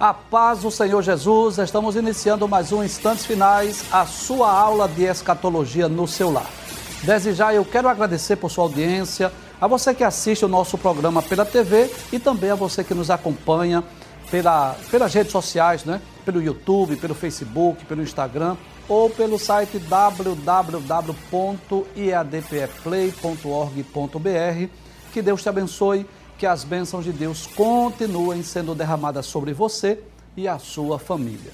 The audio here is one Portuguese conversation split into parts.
A paz do Senhor Jesus, estamos iniciando mais um Instantes Finais, a sua aula de escatologia no seu lar. Desde já eu quero agradecer por sua audiência, a você que assiste o nosso programa pela TV e também a você que nos acompanha pela, pelas redes sociais, né? pelo YouTube, pelo Facebook, pelo Instagram ou pelo site www.iadpeplay.org.br. Que Deus te abençoe que as bênçãos de Deus continuem sendo derramadas sobre você e a sua família.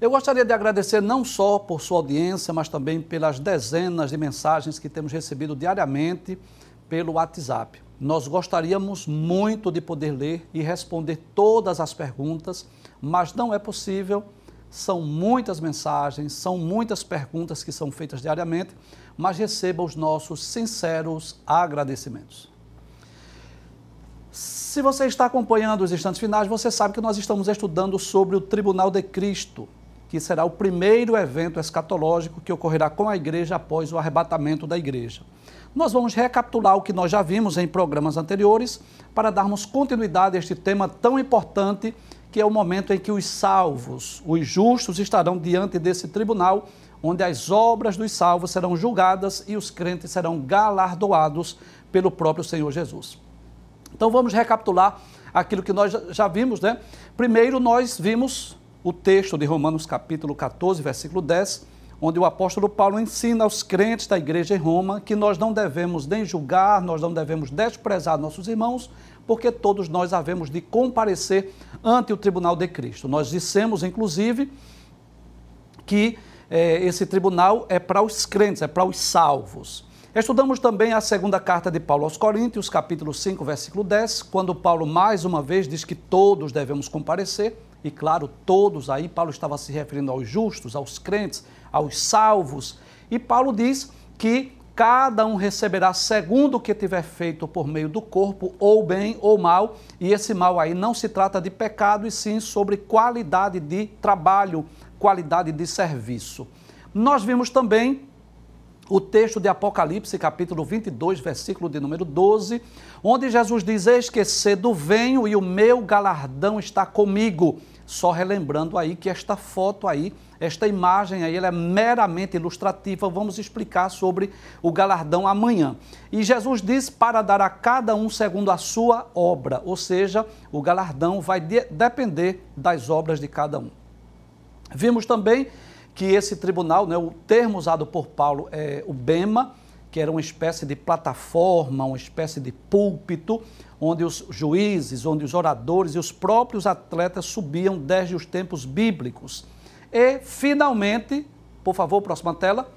Eu gostaria de agradecer não só por sua audiência, mas também pelas dezenas de mensagens que temos recebido diariamente pelo WhatsApp. Nós gostaríamos muito de poder ler e responder todas as perguntas, mas não é possível. São muitas mensagens, são muitas perguntas que são feitas diariamente, mas receba os nossos sinceros agradecimentos. Se você está acompanhando os instantes finais, você sabe que nós estamos estudando sobre o Tribunal de Cristo, que será o primeiro evento escatológico que ocorrerá com a igreja após o arrebatamento da igreja. Nós vamos recapitular o que nós já vimos em programas anteriores para darmos continuidade a este tema tão importante que é o momento em que os salvos, os justos, estarão diante desse tribunal, onde as obras dos salvos serão julgadas e os crentes serão galardoados pelo próprio Senhor Jesus. Então vamos recapitular aquilo que nós já vimos, né? Primeiro nós vimos o texto de Romanos capítulo 14, versículo 10, onde o apóstolo Paulo ensina aos crentes da igreja em Roma que nós não devemos nem julgar, nós não devemos desprezar nossos irmãos, porque todos nós havemos de comparecer ante o tribunal de Cristo. Nós dissemos, inclusive, que eh, esse tribunal é para os crentes, é para os salvos. Estudamos também a segunda carta de Paulo aos Coríntios, capítulo 5, versículo 10, quando Paulo mais uma vez diz que todos devemos comparecer, e claro, todos aí, Paulo estava se referindo aos justos, aos crentes, aos salvos, e Paulo diz que cada um receberá segundo o que tiver feito por meio do corpo, ou bem ou mal, e esse mal aí não se trata de pecado, e sim sobre qualidade de trabalho, qualidade de serviço. Nós vimos também o texto de Apocalipse, capítulo 22, versículo de número 12, onde Jesus diz: Eis que cedo venho e o meu galardão está comigo. Só relembrando aí que esta foto aí, esta imagem aí, ela é meramente ilustrativa. Vamos explicar sobre o galardão amanhã. E Jesus diz para dar a cada um segundo a sua obra, ou seja, o galardão vai de depender das obras de cada um. Vimos também que esse tribunal, né, o termo usado por Paulo é o bema, que era uma espécie de plataforma, uma espécie de púlpito, onde os juízes, onde os oradores e os próprios atletas subiam desde os tempos bíblicos. E, finalmente, por favor, próxima tela,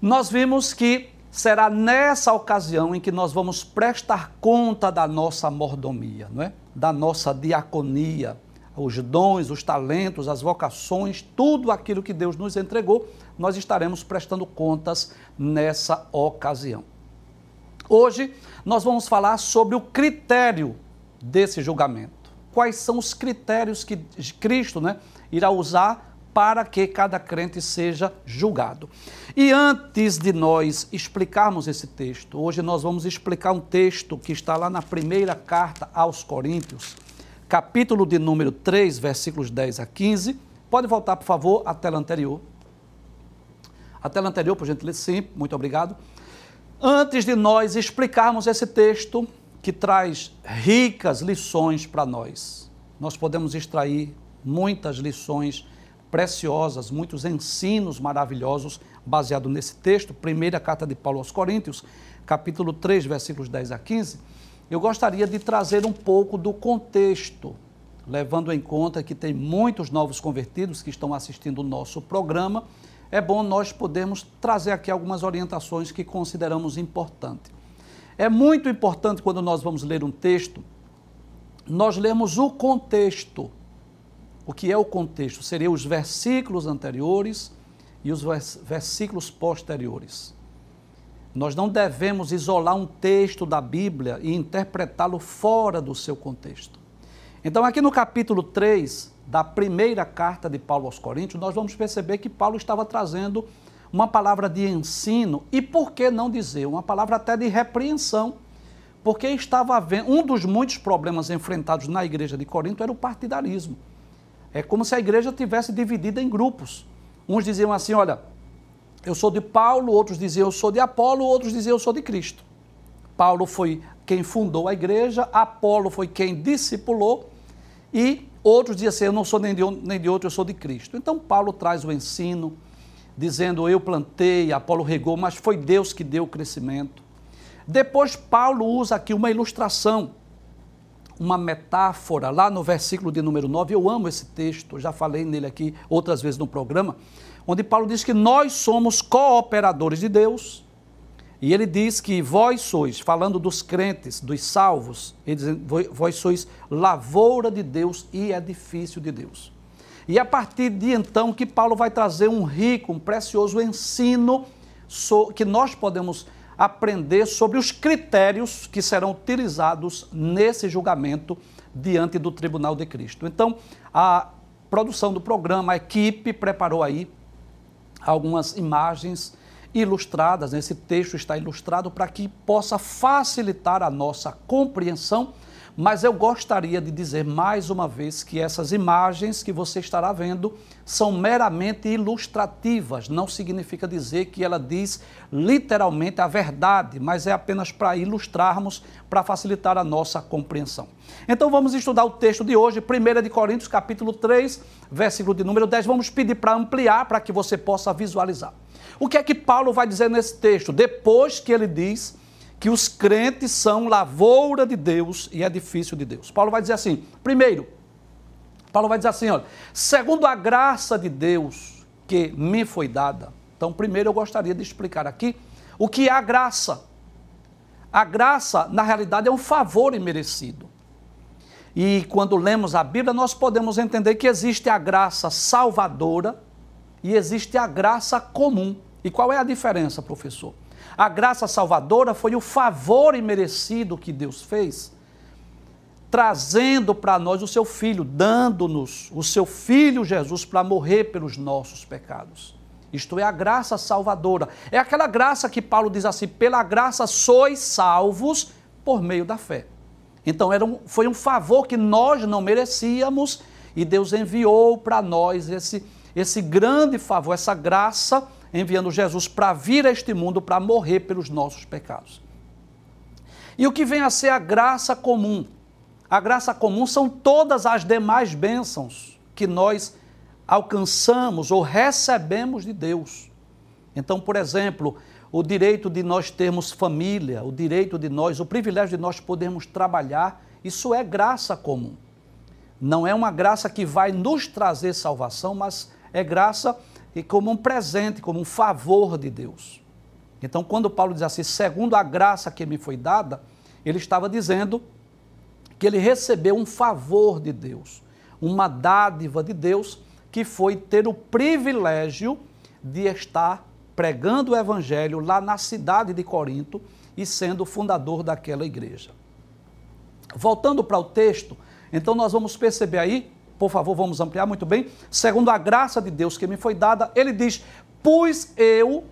nós vimos que será nessa ocasião em que nós vamos prestar conta da nossa mordomia, não é? da nossa diaconia, os dons, os talentos, as vocações, tudo aquilo que Deus nos entregou, nós estaremos prestando contas nessa ocasião. Hoje nós vamos falar sobre o critério desse julgamento. Quais são os critérios que Cristo né, irá usar para que cada crente seja julgado. E antes de nós explicarmos esse texto, hoje nós vamos explicar um texto que está lá na primeira carta aos Coríntios, capítulo de número 3, versículos 10 a 15. Pode voltar, por favor, à tela anterior. A tela anterior, por gentileza, sim, muito obrigado. Antes de nós explicarmos esse texto, que traz ricas lições para nós, nós podemos extrair muitas lições preciosas, muitos ensinos maravilhosos baseado nesse texto, primeira carta de Paulo aos Coríntios, capítulo 3, versículos 10 a 15 eu gostaria de trazer um pouco do contexto, levando em conta que tem muitos novos convertidos que estão assistindo o nosso programa. É bom nós podermos trazer aqui algumas orientações que consideramos importantes. É muito importante quando nós vamos ler um texto, nós lemos o contexto. O que é o contexto? Seriam os versículos anteriores e os versículos posteriores. Nós não devemos isolar um texto da Bíblia e interpretá-lo fora do seu contexto. Então, aqui no capítulo 3 da primeira carta de Paulo aos Coríntios, nós vamos perceber que Paulo estava trazendo uma palavra de ensino e, por que não dizer, uma palavra até de repreensão Porque estava havendo, um dos muitos problemas enfrentados na igreja de Corinto era o partidarismo. É como se a igreja tivesse dividida em grupos. Uns diziam assim: olha, eu sou de Paulo, outros diziam eu sou de Apolo, outros diziam eu sou de Cristo. Paulo foi quem fundou a igreja, Apolo foi quem discipulou e outros diziam assim, eu não sou nem de um nem de outro, eu sou de Cristo. Então Paulo traz o ensino dizendo eu plantei, Apolo regou, mas foi Deus que deu o crescimento. Depois Paulo usa aqui uma ilustração, uma metáfora, lá no versículo de número 9, eu amo esse texto, já falei nele aqui outras vezes no programa, onde Paulo diz que nós somos cooperadores de Deus, e ele diz que vós sois, falando dos crentes, dos salvos, ele diz, vós sois lavoura de Deus e edifício de Deus. E a partir de então que Paulo vai trazer um rico, um precioso ensino que nós podemos aprender sobre os critérios que serão utilizados nesse julgamento diante do tribunal de Cristo. Então, a produção do programa, a equipe preparou aí algumas imagens ilustradas, né? esse texto está ilustrado para que possa facilitar a nossa compreensão mas eu gostaria de dizer mais uma vez que essas imagens que você estará vendo são meramente ilustrativas, não significa dizer que ela diz literalmente a verdade, mas é apenas para ilustrarmos, para facilitar a nossa compreensão. Então vamos estudar o texto de hoje, 1 de Coríntios, capítulo 3, versículo de número 10. Vamos pedir para ampliar para que você possa visualizar. O que é que Paulo vai dizer nesse texto? Depois que ele diz que os crentes são lavoura de Deus e edifício de Deus. Paulo vai dizer assim: primeiro, Paulo vai dizer assim, olha, segundo a graça de Deus que me foi dada. Então, primeiro eu gostaria de explicar aqui o que é a graça. A graça, na realidade, é um favor imerecido. E quando lemos a Bíblia, nós podemos entender que existe a graça salvadora e existe a graça comum. E qual é a diferença, professor? A graça salvadora foi o favor imerecido que Deus fez, trazendo para nós o seu filho, dando-nos o seu filho Jesus para morrer pelos nossos pecados. Isto é a graça salvadora. É aquela graça que Paulo diz assim: pela graça sois salvos por meio da fé. Então era um, foi um favor que nós não merecíamos e Deus enviou para nós esse, esse grande favor, essa graça enviando Jesus para vir a este mundo para morrer pelos nossos pecados. E o que vem a ser a graça comum? A graça comum são todas as demais bênçãos que nós alcançamos ou recebemos de Deus. Então, por exemplo, o direito de nós termos família, o direito de nós, o privilégio de nós podermos trabalhar, isso é graça comum. Não é uma graça que vai nos trazer salvação, mas é graça e como um presente, como um favor de Deus. Então, quando Paulo diz assim, segundo a graça que me foi dada, ele estava dizendo que ele recebeu um favor de Deus, uma dádiva de Deus, que foi ter o privilégio de estar pregando o evangelho lá na cidade de Corinto e sendo o fundador daquela igreja. Voltando para o texto, então nós vamos perceber aí por favor, vamos ampliar muito bem. Segundo a graça de Deus que me foi dada, ele diz: Pus eu,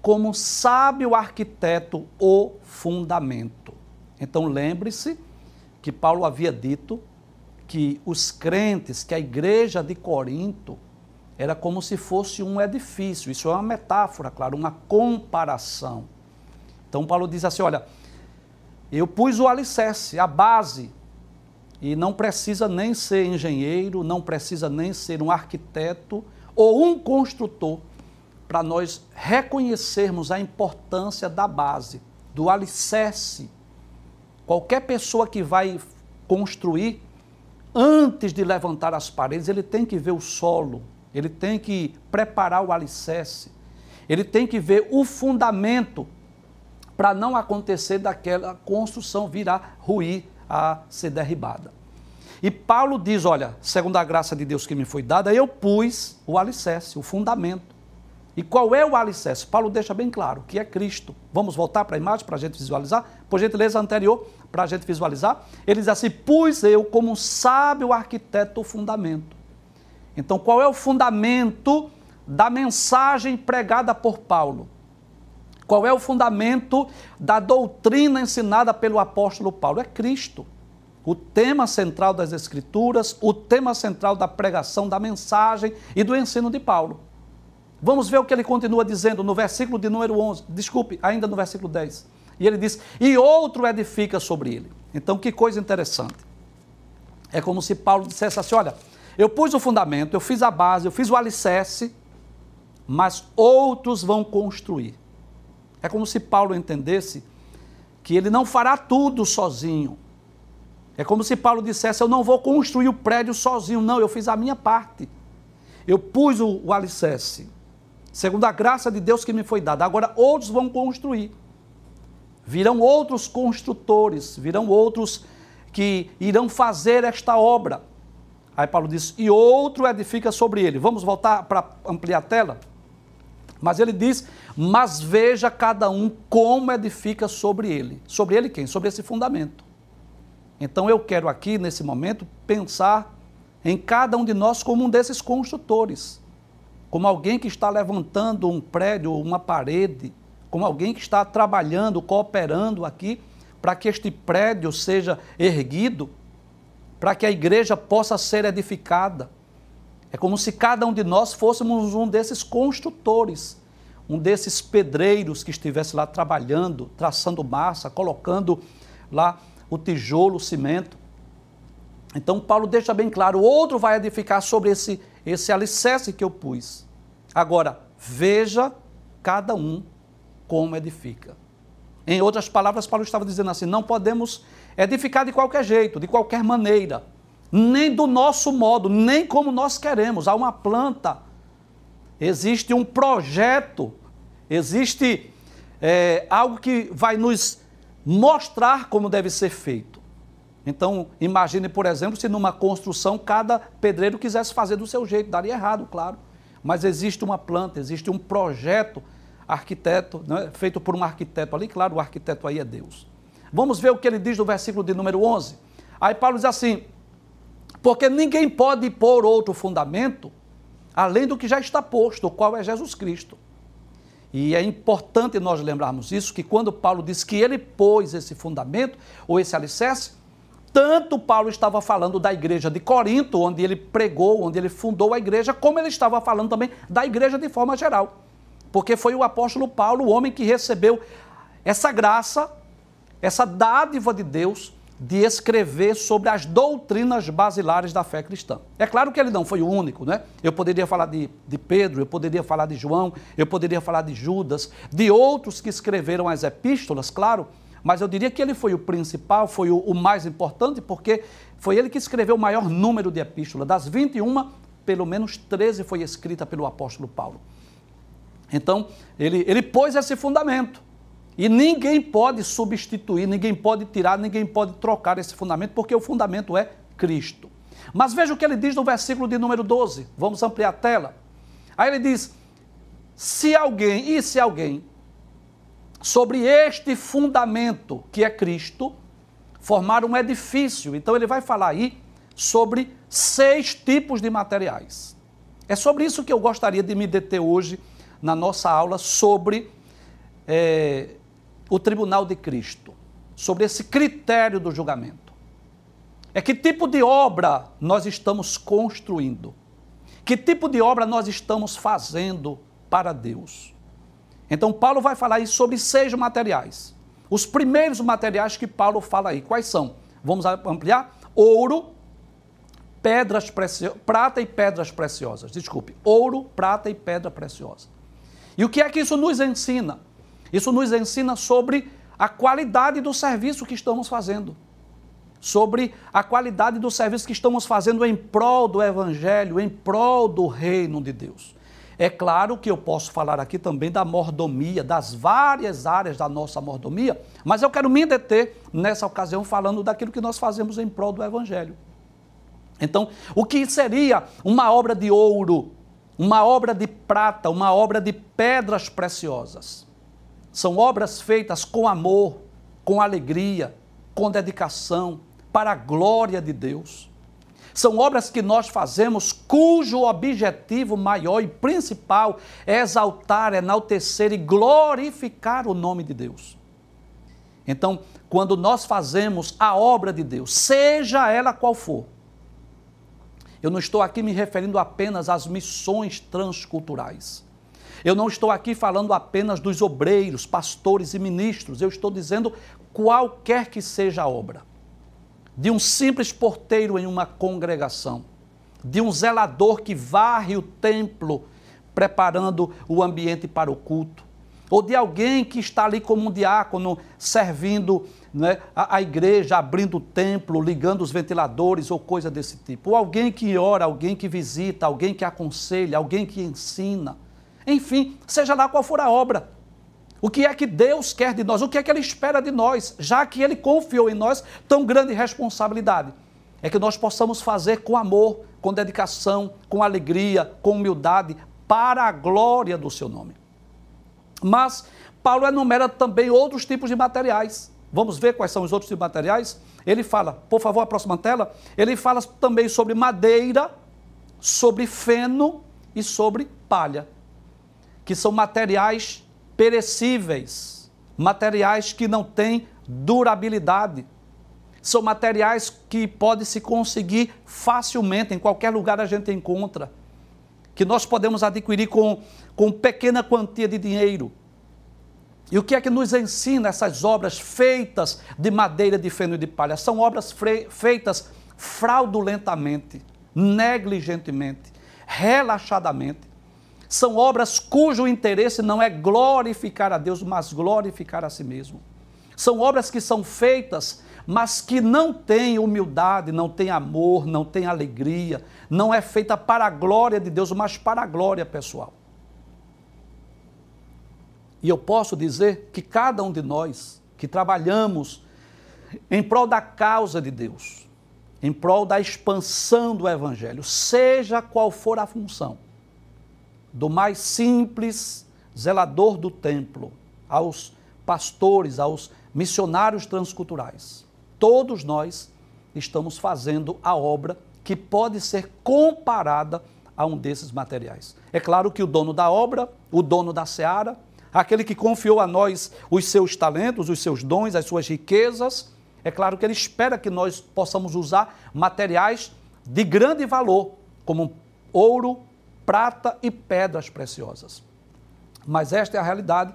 como sábio arquiteto, o fundamento. Então lembre-se que Paulo havia dito que os crentes, que a igreja de Corinto, era como se fosse um edifício. Isso é uma metáfora, claro, uma comparação. Então Paulo diz assim: olha, eu pus o alicerce, a base, e não precisa nem ser engenheiro, não precisa nem ser um arquiteto ou um construtor para nós reconhecermos a importância da base, do alicerce. Qualquer pessoa que vai construir, antes de levantar as paredes, ele tem que ver o solo, ele tem que preparar o alicerce, ele tem que ver o fundamento para não acontecer daquela construção virar ruir a ser derribada. E Paulo diz: Olha, segundo a graça de Deus que me foi dada, eu pus o alicerce, o fundamento. E qual é o alicerce? Paulo deixa bem claro que é Cristo. Vamos voltar para a imagem para a gente visualizar? Por gentileza anterior, para a gente visualizar. Ele diz assim: Pus eu, como um sábio arquiteto, o fundamento. Então, qual é o fundamento da mensagem pregada por Paulo? Qual é o fundamento da doutrina ensinada pelo apóstolo Paulo? É Cristo. O tema central das Escrituras, o tema central da pregação, da mensagem e do ensino de Paulo. Vamos ver o que ele continua dizendo no versículo de número 11, desculpe, ainda no versículo 10. E ele diz: E outro edifica sobre ele. Então, que coisa interessante. É como se Paulo dissesse assim: Olha, eu pus o fundamento, eu fiz a base, eu fiz o alicerce, mas outros vão construir. É como se Paulo entendesse que ele não fará tudo sozinho. É como se Paulo dissesse: Eu não vou construir o prédio sozinho, não, eu fiz a minha parte. Eu pus o, o alicerce, segundo a graça de Deus que me foi dada. Agora outros vão construir. Virão outros construtores, virão outros que irão fazer esta obra. Aí Paulo diz: E outro edifica sobre ele. Vamos voltar para ampliar a tela? Mas ele diz: Mas veja cada um como edifica sobre ele. Sobre ele quem? Sobre esse fundamento. Então eu quero aqui, nesse momento, pensar em cada um de nós como um desses construtores. Como alguém que está levantando um prédio, uma parede, como alguém que está trabalhando, cooperando aqui para que este prédio seja erguido, para que a igreja possa ser edificada. É como se cada um de nós fôssemos um desses construtores, um desses pedreiros que estivesse lá trabalhando, traçando massa, colocando lá o tijolo, o cimento. Então Paulo deixa bem claro, o outro vai edificar sobre esse, esse alicerce que eu pus. Agora, veja cada um como edifica. Em outras palavras, Paulo estava dizendo assim: não podemos edificar de qualquer jeito, de qualquer maneira nem do nosso modo, nem como nós queremos. Há uma planta, existe um projeto, existe é, algo que vai nos mostrar como deve ser feito. Então, imagine, por exemplo, se numa construção cada pedreiro quisesse fazer do seu jeito, daria errado, claro. Mas existe uma planta, existe um projeto arquiteto, né, feito por um arquiteto ali, claro, o arquiteto aí é Deus. Vamos ver o que ele diz no versículo de número 11. Aí Paulo diz assim: porque ninguém pode pôr outro fundamento além do que já está posto, o qual é Jesus Cristo. E é importante nós lembrarmos isso, que quando Paulo diz que ele pôs esse fundamento, ou esse alicerce, tanto Paulo estava falando da igreja de Corinto, onde ele pregou, onde ele fundou a igreja, como ele estava falando também da igreja de forma geral. Porque foi o apóstolo Paulo, o homem que recebeu essa graça, essa dádiva de Deus, de escrever sobre as doutrinas basilares da fé cristã. É claro que ele não foi o único, né? Eu poderia falar de, de Pedro, eu poderia falar de João, eu poderia falar de Judas, de outros que escreveram as epístolas, claro, mas eu diria que ele foi o principal, foi o, o mais importante, porque foi ele que escreveu o maior número de epístolas. Das 21, pelo menos 13 foi escrita pelo apóstolo Paulo. Então, ele, ele pôs esse fundamento. E ninguém pode substituir, ninguém pode tirar, ninguém pode trocar esse fundamento, porque o fundamento é Cristo. Mas veja o que ele diz no versículo de número 12. Vamos ampliar a tela. Aí ele diz: se alguém, e se alguém, sobre este fundamento que é Cristo, formar um edifício. Então ele vai falar aí sobre seis tipos de materiais. É sobre isso que eu gostaria de me deter hoje na nossa aula sobre é, o tribunal de Cristo, sobre esse critério do julgamento. É que tipo de obra nós estamos construindo? Que tipo de obra nós estamos fazendo para Deus? Então, Paulo vai falar aí sobre seis materiais. Os primeiros materiais que Paulo fala aí, quais são? Vamos ampliar? Ouro, pedras preciosas, prata e pedras preciosas. Desculpe, ouro, prata e pedra preciosa. E o que é que isso nos ensina? Isso nos ensina sobre a qualidade do serviço que estamos fazendo, sobre a qualidade do serviço que estamos fazendo em prol do Evangelho, em prol do reino de Deus. É claro que eu posso falar aqui também da mordomia, das várias áreas da nossa mordomia, mas eu quero me deter nessa ocasião falando daquilo que nós fazemos em prol do Evangelho. Então, o que seria uma obra de ouro, uma obra de prata, uma obra de pedras preciosas? São obras feitas com amor, com alegria, com dedicação, para a glória de Deus. São obras que nós fazemos cujo objetivo maior e principal é exaltar, enaltecer e glorificar o nome de Deus. Então, quando nós fazemos a obra de Deus, seja ela qual for, eu não estou aqui me referindo apenas às missões transculturais. Eu não estou aqui falando apenas dos obreiros, pastores e ministros. Eu estou dizendo qualquer que seja a obra. De um simples porteiro em uma congregação, de um zelador que varre o templo, preparando o ambiente para o culto, ou de alguém que está ali como um diácono servindo né, a, a, igreja, abrindo o templo, ligando os ventiladores ou coisa desse tipo. Ou alguém que ora, alguém que visita, alguém que aconselha, alguém que ensina. Enfim, seja lá qual for a obra. O que é que Deus quer de nós? O que é que Ele espera de nós? Já que Ele confiou em nós tão grande responsabilidade. É que nós possamos fazer com amor, com dedicação, com alegria, com humildade, para a glória do Seu nome. Mas Paulo enumera também outros tipos de materiais. Vamos ver quais são os outros tipos de materiais? Ele fala, por favor, a próxima tela. Ele fala também sobre madeira, sobre feno e sobre palha, que são materiais perecíveis, materiais que não têm durabilidade. São materiais que pode se conseguir facilmente, em qualquer lugar a gente encontra que nós podemos adquirir com, com pequena quantia de dinheiro. E o que é que nos ensina essas obras feitas de madeira, de feno e de palha? São obras feitas fraudulentamente, negligentemente, relaxadamente. São obras cujo interesse não é glorificar a Deus, mas glorificar a si mesmo. São obras que são feitas mas que não tem humildade, não tem amor, não tem alegria, não é feita para a glória de Deus, mas para a glória pessoal. E eu posso dizer que cada um de nós que trabalhamos em prol da causa de Deus, em prol da expansão do Evangelho, seja qual for a função, do mais simples zelador do templo, aos pastores, aos missionários transculturais, todos nós estamos fazendo a obra que pode ser comparada a um desses materiais. É claro que o dono da obra, o dono da seara, aquele que confiou a nós os seus talentos, os seus dons, as suas riquezas, é claro que ele espera que nós possamos usar materiais de grande valor, como ouro, prata e pedras preciosas. Mas esta é a realidade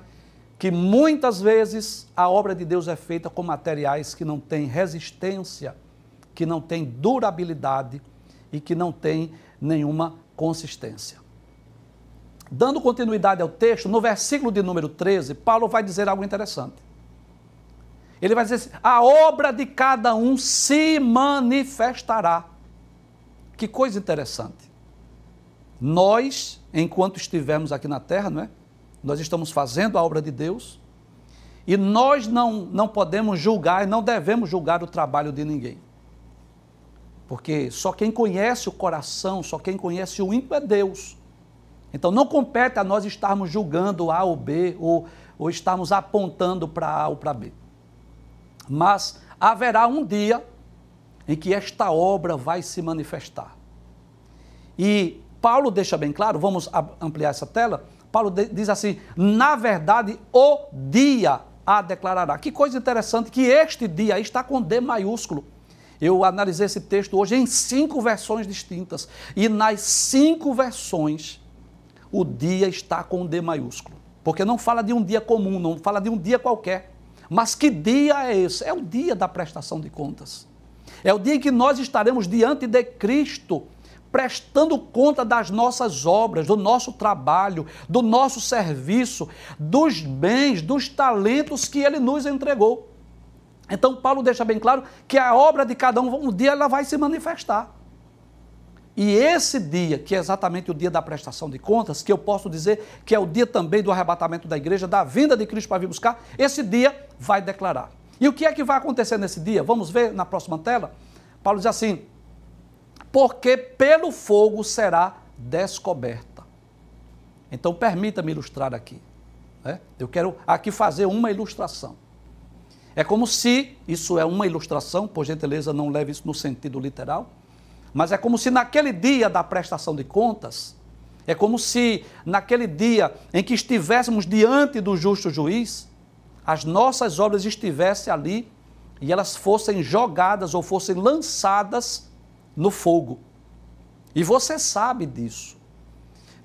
que muitas vezes a obra de Deus é feita com materiais que não têm resistência, que não têm durabilidade e que não têm nenhuma consistência. Dando continuidade ao texto, no versículo de número 13, Paulo vai dizer algo interessante. Ele vai dizer assim: a obra de cada um se manifestará. Que coisa interessante. Nós, enquanto estivermos aqui na terra, não é? nós estamos fazendo a obra de Deus e nós não, não podemos julgar e não devemos julgar o trabalho de ninguém. Porque só quem conhece o coração, só quem conhece o ímpio é Deus. Então não compete a nós estarmos julgando A ou B ou, ou estarmos apontando para A ou para B. Mas haverá um dia em que esta obra vai se manifestar. E Paulo deixa bem claro, vamos ampliar essa tela, Paulo diz assim: na verdade, o dia a declarará. Que coisa interessante que este dia está com D maiúsculo. Eu analisei esse texto hoje em cinco versões distintas. E nas cinco versões, o dia está com D maiúsculo. Porque não fala de um dia comum, não fala de um dia qualquer. Mas que dia é esse? É o dia da prestação de contas. É o dia em que nós estaremos diante de Cristo prestando conta das nossas obras, do nosso trabalho, do nosso serviço, dos bens, dos talentos que ele nos entregou. Então, Paulo deixa bem claro que a obra de cada um, um dia ela vai se manifestar. E esse dia, que é exatamente o dia da prestação de contas, que eu posso dizer que é o dia também do arrebatamento da igreja, da vinda de Cristo para vir buscar, esse dia vai declarar. E o que é que vai acontecer nesse dia? Vamos ver na próxima tela? Paulo diz assim: porque pelo fogo será descoberta. Então, permita-me ilustrar aqui. Né? Eu quero aqui fazer uma ilustração. É como se, isso é uma ilustração, por gentileza, não leve isso no sentido literal, mas é como se naquele dia da prestação de contas, é como se naquele dia em que estivéssemos diante do justo juiz, as nossas obras estivessem ali e elas fossem jogadas ou fossem lançadas no fogo. E você sabe disso.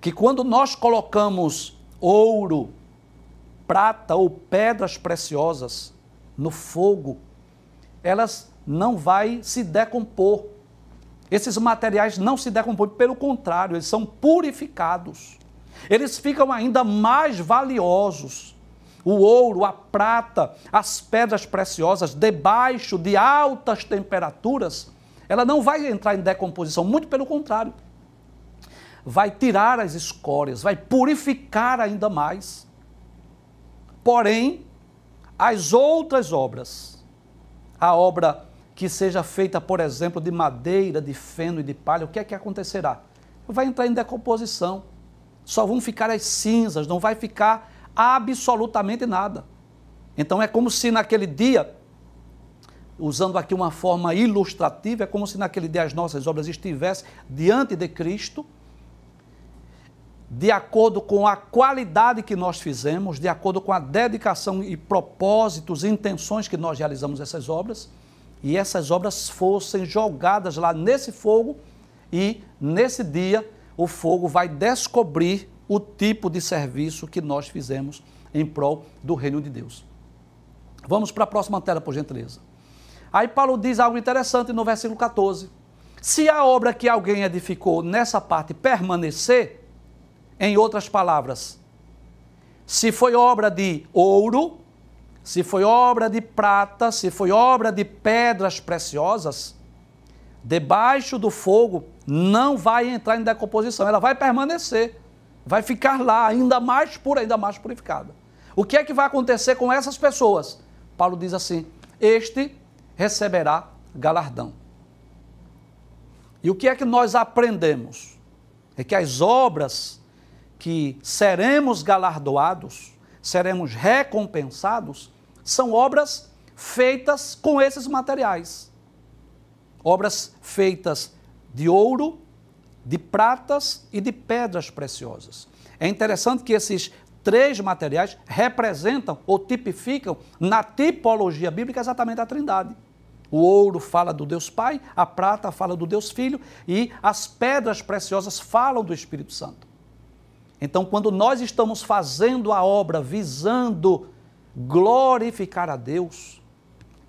Que quando nós colocamos ouro, prata ou pedras preciosas no fogo, elas não vai se decompor. Esses materiais não se decompõem, pelo contrário, eles são purificados. Eles ficam ainda mais valiosos. O ouro, a prata, as pedras preciosas, debaixo de altas temperaturas, ela não vai entrar em decomposição, muito pelo contrário. Vai tirar as escórias, vai purificar ainda mais. Porém, as outras obras, a obra que seja feita, por exemplo, de madeira, de feno e de palha, o que é que acontecerá? Vai entrar em decomposição. Só vão ficar as cinzas, não vai ficar absolutamente nada. Então é como se naquele dia, usando aqui uma forma ilustrativa, é como se naquele dia as nossas obras estivessem diante de Cristo, de acordo com a qualidade que nós fizemos, de acordo com a dedicação e propósitos intenções que nós realizamos essas obras, e essas obras fossem jogadas lá nesse fogo, e nesse dia o fogo vai descobrir o tipo de serviço que nós fizemos em prol do reino de Deus. Vamos para a próxima tela, por gentileza. Aí Paulo diz algo interessante no versículo 14. Se a obra que alguém edificou nessa parte permanecer, em outras palavras, se foi obra de ouro, se foi obra de prata, se foi obra de pedras preciosas, debaixo do fogo não vai entrar em decomposição, ela vai permanecer vai ficar lá ainda mais pura, ainda mais purificada. O que é que vai acontecer com essas pessoas? Paulo diz assim: Este receberá galardão. E o que é que nós aprendemos? É que as obras que seremos galardoados, seremos recompensados, são obras feitas com esses materiais. Obras feitas de ouro, de pratas e de pedras preciosas. É interessante que esses três materiais representam ou tipificam, na tipologia bíblica, exatamente a trindade. O ouro fala do Deus Pai, a prata fala do Deus Filho e as pedras preciosas falam do Espírito Santo. Então, quando nós estamos fazendo a obra visando glorificar a Deus,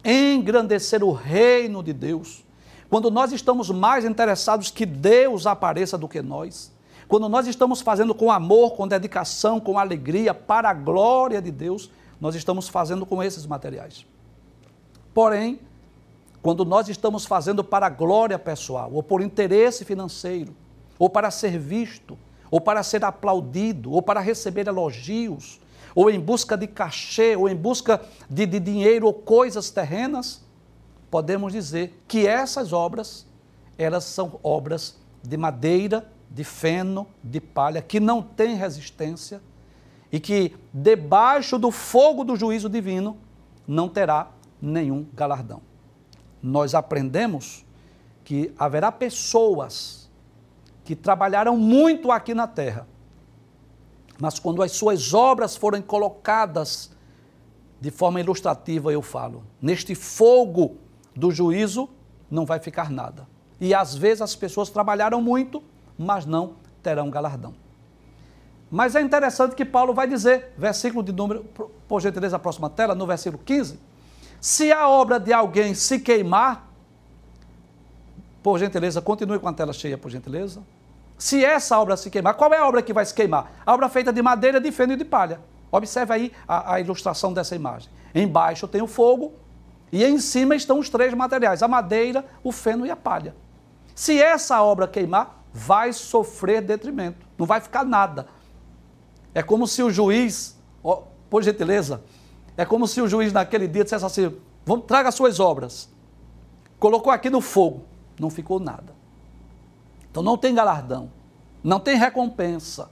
engrandecer o reino de Deus, quando nós estamos mais interessados que Deus apareça do que nós, quando nós estamos fazendo com amor, com dedicação, com alegria, para a glória de Deus, nós estamos fazendo com esses materiais. Porém, quando nós estamos fazendo para glória pessoal, ou por interesse financeiro, ou para ser visto, ou para ser aplaudido, ou para receber elogios, ou em busca de cachê, ou em busca de, de dinheiro ou coisas terrenas, podemos dizer que essas obras, elas são obras de madeira, de feno, de palha, que não têm resistência e que debaixo do fogo do juízo divino não terá nenhum galardão. Nós aprendemos que haverá pessoas que trabalharam muito aqui na terra, mas quando as suas obras forem colocadas de forma ilustrativa, eu falo, neste fogo do juízo não vai ficar nada. E às vezes as pessoas trabalharam muito, mas não terão galardão. Mas é interessante que Paulo vai dizer, versículo de número, por gentileza, a próxima tela, no versículo 15: se a obra de alguém se queimar, por gentileza, continue com a tela cheia, por gentileza. Se essa obra se queimar, qual é a obra que vai se queimar? A obra feita de madeira, de feno e de palha. Observe aí a, a ilustração dessa imagem. Embaixo tem o fogo, e em cima estão os três materiais: a madeira, o feno e a palha. Se essa obra queimar, vai sofrer detrimento, não vai ficar nada. É como se o juiz, por gentileza, é como se o juiz naquele dia dissesse assim: vamos, traga as suas obras. Colocou aqui no fogo, não ficou nada. Então não tem galardão, não tem recompensa.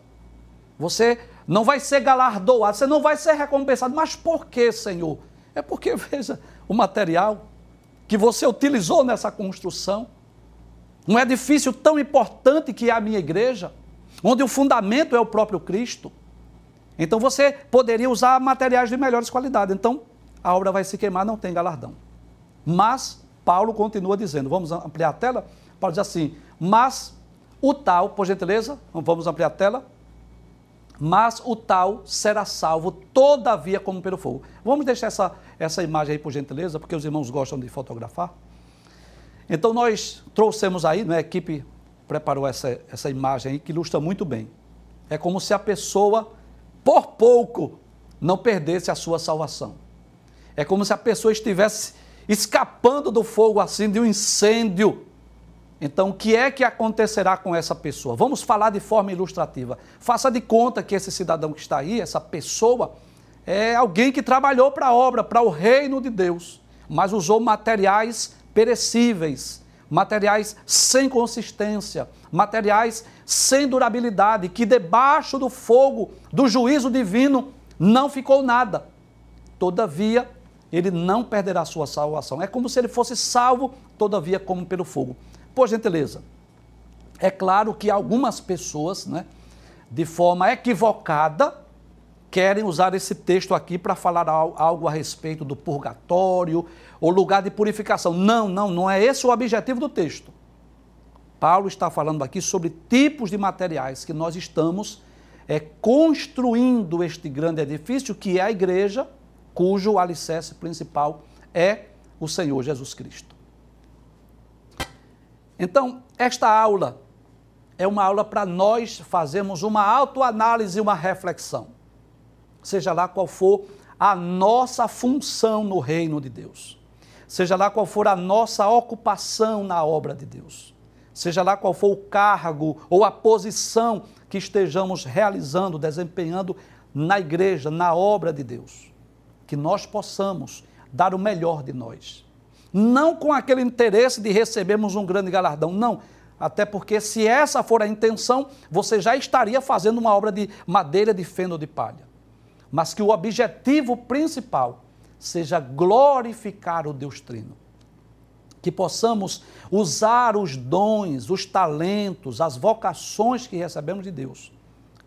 Você não vai ser galardoado, você não vai ser recompensado. Mas por que, Senhor? É porque, veja, o material que você utilizou nessa construção, Um edifício tão importante que é a minha igreja, onde o fundamento é o próprio Cristo. Então você poderia usar materiais de melhores qualidades. Então a obra vai se queimar, não tem galardão. Mas Paulo continua dizendo, vamos ampliar a tela? Paulo diz assim: mas o tal, por gentileza, vamos ampliar a tela. Mas o tal será salvo, todavia, como pelo fogo. Vamos deixar essa, essa imagem aí, por gentileza, porque os irmãos gostam de fotografar. Então, nós trouxemos aí, né, a equipe preparou essa, essa imagem aí, que ilustra muito bem. É como se a pessoa, por pouco, não perdesse a sua salvação. É como se a pessoa estivesse escapando do fogo assim, de um incêndio então, o que é que acontecerá com essa pessoa? Vamos falar de forma ilustrativa. Faça de conta que esse cidadão que está aí, essa pessoa, é alguém que trabalhou para a obra, para o reino de Deus, mas usou materiais perecíveis, materiais sem consistência, materiais sem durabilidade, que debaixo do fogo do juízo divino não ficou nada. Todavia, ele não perderá sua salvação. É como se ele fosse salvo, todavia, como pelo fogo. Por gentileza. É claro que algumas pessoas, né, de forma equivocada, querem usar esse texto aqui para falar algo a respeito do purgatório ou lugar de purificação. Não, não, não é esse o objetivo do texto. Paulo está falando aqui sobre tipos de materiais que nós estamos é, construindo este grande edifício que é a igreja, cujo alicerce principal é o Senhor Jesus Cristo. Então, esta aula é uma aula para nós fazermos uma autoanálise e uma reflexão. Seja lá qual for a nossa função no reino de Deus. Seja lá qual for a nossa ocupação na obra de Deus. Seja lá qual for o cargo ou a posição que estejamos realizando, desempenhando na igreja, na obra de Deus. Que nós possamos dar o melhor de nós não com aquele interesse de recebermos um grande galardão, não. Até porque, se essa for a intenção, você já estaria fazendo uma obra de madeira, de feno, de palha. Mas que o objetivo principal seja glorificar o Deus Trino. Que possamos usar os dons, os talentos, as vocações que recebemos de Deus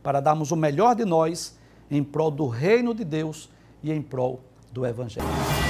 para darmos o melhor de nós em prol do reino de Deus e em prol do Evangelho.